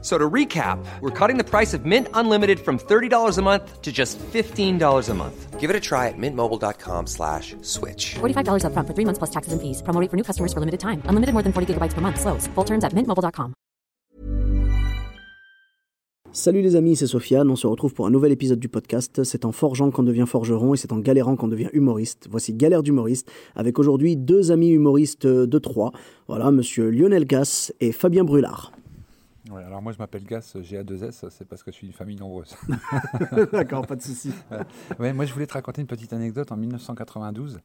So to recap, we're cutting the price of Mint Unlimited from $30 a month to just $15 a month. Give it a try at mintmobile.com slash switch. $45 upfront for three months plus taxes and fees. Promo rate for new customers for limited time. Unlimited more than 40 gigabytes per month. Slows. Full terms at mintmobile.com. Salut les amis, c'est Sofiane. On se retrouve pour un nouvel épisode du podcast. C'est en forgeant qu'on devient forgeron et c'est en galérant qu'on devient humoriste. Voici Galère d'humoriste avec aujourd'hui deux amis humoristes de Troyes. Voilà, monsieur Lionel Gass et Fabien Brulard. Ouais, alors moi je m'appelle Gas, GA2S, c'est parce que je suis une famille nombreuse. D'accord, pas de souci. Ouais, moi je voulais te raconter une petite anecdote. En 1992,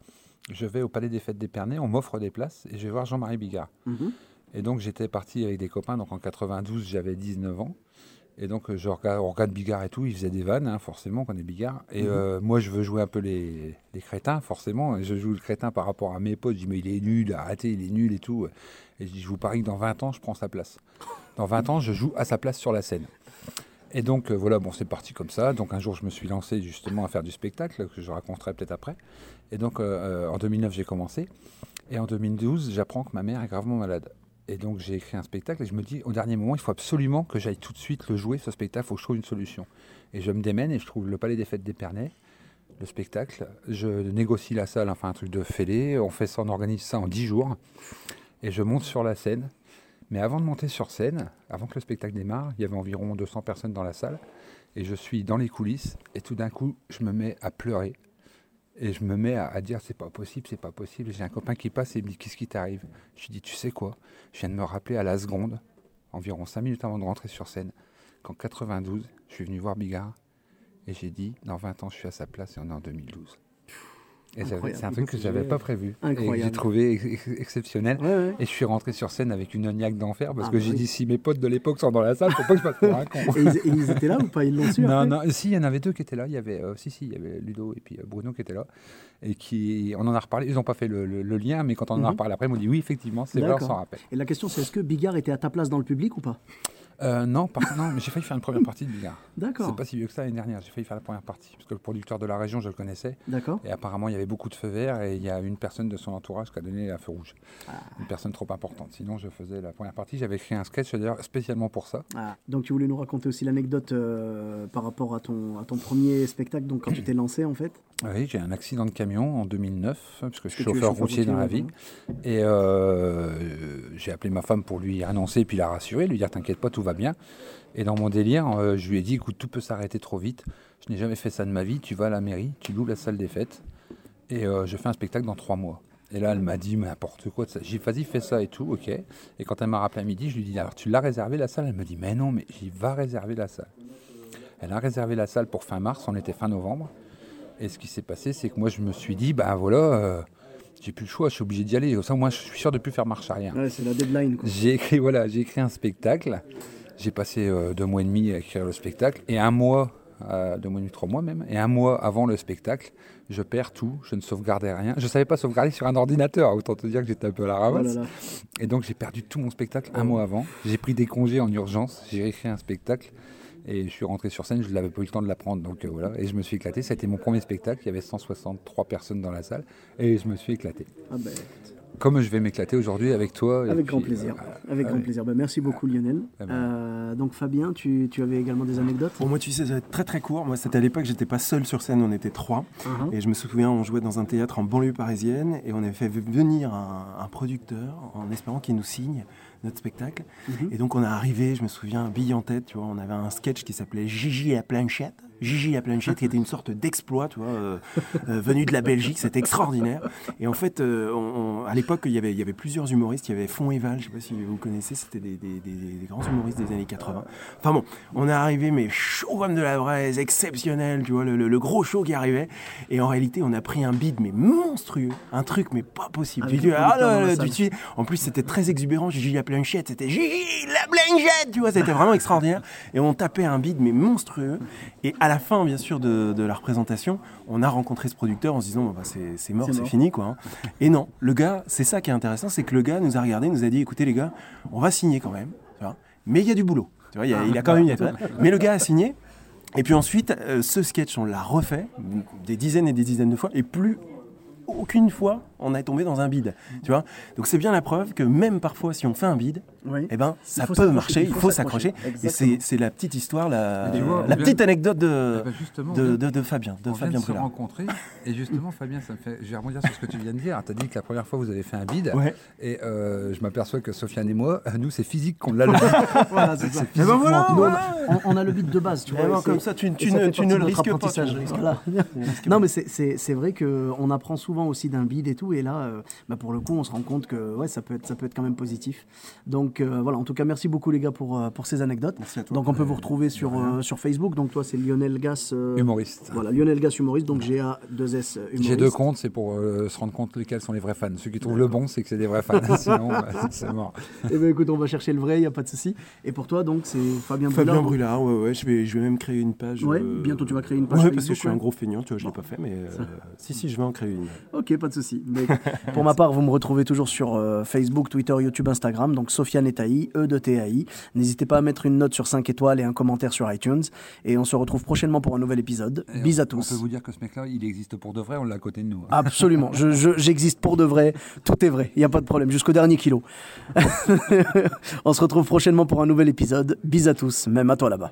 je vais au Palais des Fêtes d'Épernay, on m'offre des places et je vais voir Jean-Marie Bigard. Mhm. Et donc j'étais parti avec des copains, donc en 92 j'avais 19 ans. Et donc je regarde, on regarde Bigard et tout, il faisait des vannes, hein, forcément, quand on est Bigard. Et Mhm. euh, moi je veux jouer un peu les, les crétins, forcément. Et je joue le crétin par rapport à mes potes, je dis mais il est nul, arrêtez, il est nul et tout. Et je dis je vous parie que dans 20 ans je prends sa place. Dans 20 ans je joue à sa place sur la scène. Et donc euh, voilà, bon c'est parti comme ça. Donc un jour je me suis lancé justement à faire du spectacle, que je raconterai peut-être après. Et donc euh, euh, en 2009 j'ai commencé. Et en 2012 j'apprends que ma mère est gravement malade. Et donc j'ai écrit un spectacle et je me dis au dernier moment il faut absolument que j'aille tout de suite le jouer ce spectacle, il faut que je trouve une solution. Et je me démène et je trouve le Palais des Fêtes d'Épernay, le spectacle. Je négocie la salle, enfin un truc de fêlé. On fait ça, on organise ça en 10 jours. Et je monte sur la scène. Mais avant de monter sur scène, avant que le spectacle démarre, il y avait environ 200 personnes dans la salle. Et je suis dans les coulisses. Et tout d'un coup, je me mets à pleurer. Et je me mets à, dire c'est pas possible, c'est pas possible. J'ai un copain qui passe et me dit qu'est-ce qui t'arrive? Je lui dis tu sais quoi? Je viens de me rappeler à la seconde, environ 5 minutes avant de rentrer sur scène, qu'en 92, je suis venu voir Bigard et j'ai dit dans 20 ans je suis à sa place et on est en 2012. Et Incroyable. c'est un truc que j'avais pas prévu et que j'ai Incroyable. trouvé ex- ex- exceptionnel. Ouais, ouais. Et je suis rentré sur scène avec une niaque d'enfer parce Ah que bah j'ai oui. dit si mes potes de l'époque sont dans la salle, faut pas que je passe pour un con. Et ils, et ils étaient là ou pas? Ils l'ont su Non, non, si, il y en avait deux qui étaient là. Il y avait, euh, si, si, il y avait Ludo et puis euh, Bruno qui étaient là. Et qui, on en a reparlé. Ils n'ont pas fait le, le- le lien, mais quand on en a Mhm. reparlé après, ils m'ont dit oui, effectivement, c'est vrai, on s'en rappelle. Et la question c'est est-ce que Bigard était à ta place dans le public ou pas? Euh, non, par- non, mais j'ai failli faire une première partie de Bigard. D'accord. C'est pas si vieux que ça l'année dernière. J'ai failli faire la première partie parce que le producteur de la région, je le connaissais. D'accord. Et apparemment, il y avait beaucoup de feux verts et il y a une personne de son entourage qui a donné un feu rouge. Ah. Une personne trop importante. Sinon, je faisais la première partie. J'avais écrit un sketch d'ailleurs spécialement pour ça. Ah, donc tu voulais nous raconter aussi l'anecdote euh, par rapport à ton, à ton premier spectacle, donc quand tu t'es lancé en fait? Oui, j'ai un accident de camion en 2009, parce que je suis chauffeur routier dans la vie. Et euh, j'ai appelé ma femme pour lui annoncer, puis la rassurer, lui dire T'inquiète pas, tout va bien. Et dans mon délire, euh, je lui ai dit Écoute, tout peut s'arrêter trop vite. Je n'ai jamais fait ça de ma vie. Tu vas à la mairie, tu loues la salle des fêtes, et euh, je fais un spectacle dans trois mois. Et là, elle m'a dit Mais n'importe quoi. J'ai Vas-y, fais ça et tout, ok. Et quand elle m'a rappelé à midi, je lui ai dit Alors, tu l'as réservé la salle? Elle me dit Mais non, mais j'y va réserver la salle. Elle a réservé la salle pour fin mars, on était fin novembre. Et ce qui s'est passé, c'est que moi, je me suis dit, ben voilà, euh, j'ai plus le choix, je suis obligé d'y aller. Ça, moi, je suis sûr de plus faire marche arrière. Ouais, c'est la deadline. J'ai écrit, voilà, j'ai écrit un spectacle. J'ai passé euh, deux mois et demi à écrire le spectacle. Et un mois, euh, deux mois et demi, trois mois même, et un mois avant le spectacle, je perds tout, je ne sauvegardais rien. Je ne savais pas sauvegarder sur un ordinateur, autant te dire que j'étais un peu à la Oh ramasse. là là. Et donc j'ai perdu tout mon spectacle un mois avant. J'ai pris des congés en urgence, j'ai écrit un spectacle et je suis rentré sur scène, je n'avais pas eu le temps de l'apprendre. Donc euh, voilà, et je me suis éclaté. C'était mon premier spectacle, il y avait 163 personnes dans la salle et je me suis éclaté. Ah ben, Comme je vais m'éclater aujourd'hui avec toi. avec puis, grand plaisir. euh, Avec ah grand plaisir. Ben, merci beaucoup Lionel. Ah ben. Euh, donc Fabien, tu, tu avais également des anecdotes? Pour moi, tu sais, ça va être très très court. Moi, c'était à l'époque, j'étais pas seul sur scène, on était trois. Uh-huh. Et je me souviens, on jouait dans un théâtre en banlieue parisienne et on avait fait venir un, un producteur en espérant qu'il nous signe notre spectacle. Mhm. Et donc, on est arrivé, je me souviens, bille en tête, tu vois, on avait un sketch qui s'appelait Gigi à planchette. Gigi à planchette, qui était une sorte d'exploit, tu vois, euh, euh, venu de la Belgique, c'était extraordinaire. Et en fait, euh, on- on- à l'époque, il y avait- il y avait plusieurs humoristes. Il y avait Fond et Val, je sais pas si vous connaissez, c'était des, des- des- des grands humoristes des années 80. Enfin bon, on est arrivé, mais chaud comme de la braise, exceptionnel, tu vois, le, le- le gros show qui arrivait. Et en réalité, on a pris un bid, mais monstrueux, un truc, mais pas possible. Dis, le ah là la là, dis- en plus, c'était très exubérant. Gigi la c'était Gigi la planchette, tu vois, c'était vraiment extraordinaire. Et on tapait un bid, mais monstrueux. Et à la fin, bien sûr, de, de la représentation, on a rencontré ce producteur en se disant, bah, c'est c'est mort, C'est fini, quoi. hein. Et non, le gars, c'est ça qui est intéressant, c'est que le gars nous a regardé, nous a dit, écoutez les gars, on va signer quand même. tu vois. mais il y a du boulot. Tu vois, il, y a, il a quand même une étoile. Mais le gars a signé. Et puis ensuite, euh, ce sketch, on l'a refait des dizaines et des dizaines de fois, et plus aucune fois on est tombé dans un bide. Tu vois Donc c'est bien la preuve que même parfois, si on fait un bide, Oui. eh ben, ça peut marcher, il faut s'accrocher. Et c'est c'est la petite histoire, la, vois, la petite vient- anecdote de, ben, justement, de, de- de Fabien, de on Fabien vient de se rencontrer et justement Fabien, ça me fait, je vais rebondir sur ce que tu viens de dire. Tu as dit que la première fois vous avez fait un bide Ouais. et euh, je m'aperçois que Sofiane et moi, nous c'est physique qu'on l'a le Voilà, c'est ça. Eh ben voilà, on, voilà. a, on- on a le beat de base, tu Eh vois. ben, comme ça, tu- et tu ça ne- tu ne le risques pas, Voilà. Non, mais c'est- c'est c'est vrai qu'on apprend souvent aussi d'un bide et tout. Et là, euh, bah, pour le coup, on se rend compte que ouais, ça, peut être, ça peut être quand même positif. Donc euh, voilà, en tout cas, merci beaucoup les gars pour, euh, pour ces anecdotes. Merci à toi. Donc on peut vous retrouver sur, euh, sur Facebook. Donc toi, c'est Lionel Gas. euh, humoriste. Voilà, Lionel Gas humoriste. Donc GA2S humoriste. J'ai deux comptes, c'est pour euh, se rendre compte lesquels sont les vrais fans. Ceux qui trouvent le bon, c'est que c'est des vrais fans. Sinon, bah, c'est mort. Eh ben écoute, on va chercher le vrai, il n'y a pas de souci. Et pour toi, donc, c'est Fabien Fabien Brulard. Brulard, ouais, ouais, je vais, je vais même créer une page. Ouais, euh, bientôt tu vas créer une page Ouais, Facebook, parce que je suis ouais. un gros feignant, tu vois, je l'ai pas fait, mais euh, si, si, je vais en créer une. Ok, pas de souci. Mais pour ma part, vous me retrouvez toujours sur euh, Facebook, Twitter, YouTube, Instagram. Donc Sofiane et Taï, E de TAI. N'hésitez pas à mettre une note sur 5 étoiles et un commentaire sur iTunes. Et on se retrouve prochainement pour un nouvel épisode. Et Bis à tous. On peut vous dire que ce mec-là, il existe pour de vrai, on l'a à côté de nous. hein. Absolument. Je- je- J'existe pour de vrai. Tout est vrai. Il n'y a pas de problème. Jusqu'au dernier kilo. on se retrouve prochainement pour un nouvel épisode. Bis à tous. Même à toi là-bas.